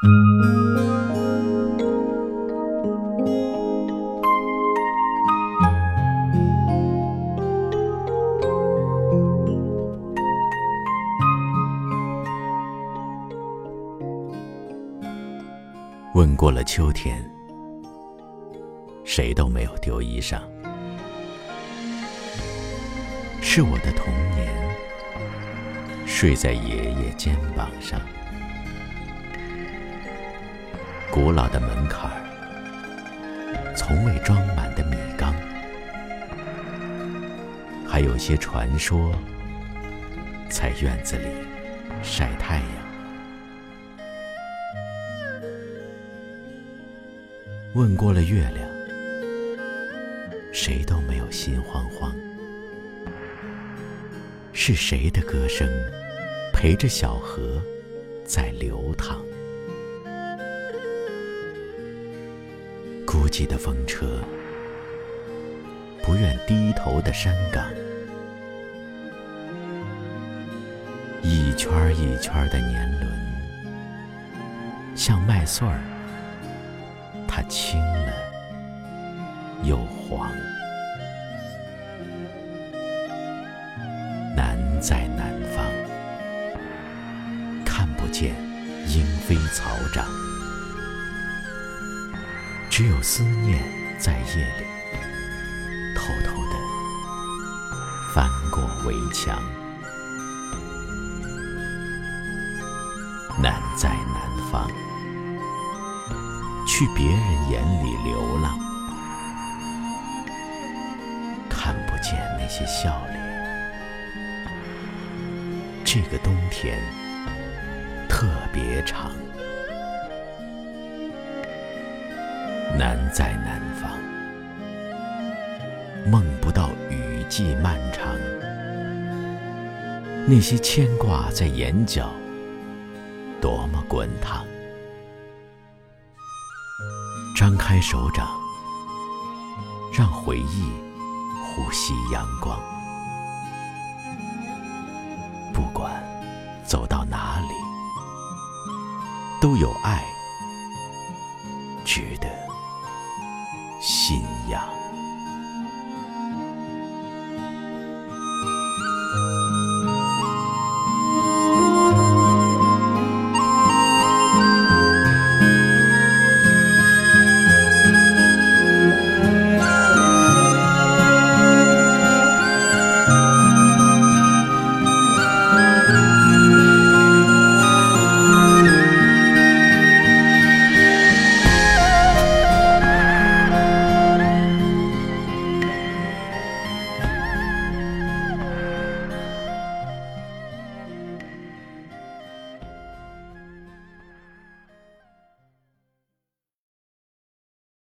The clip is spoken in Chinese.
问过了秋天，谁都没有丢衣裳。是我的童年，睡在爷爷肩膀上。古老的门槛，从未装满的米缸，还有些传说，在院子里晒太阳。问过了月亮，谁都没有心慌慌。是谁的歌声陪着小河在流淌？孤寂的风车，不愿低头的山岗，一圈一圈的年轮，像麦穗儿。它青了又黄，南在南方，看不见莺飞草长，只有思念在夜里偷偷的翻过围墙。南在南方。去别人眼里流浪，看不见那些笑脸。这个冬天特别长，在南方，梦不到雨季漫长。那些牵挂在眼角，多么滚烫。张开手掌，让回忆呼吸阳光。不管走到哪里，都有爱值得信仰。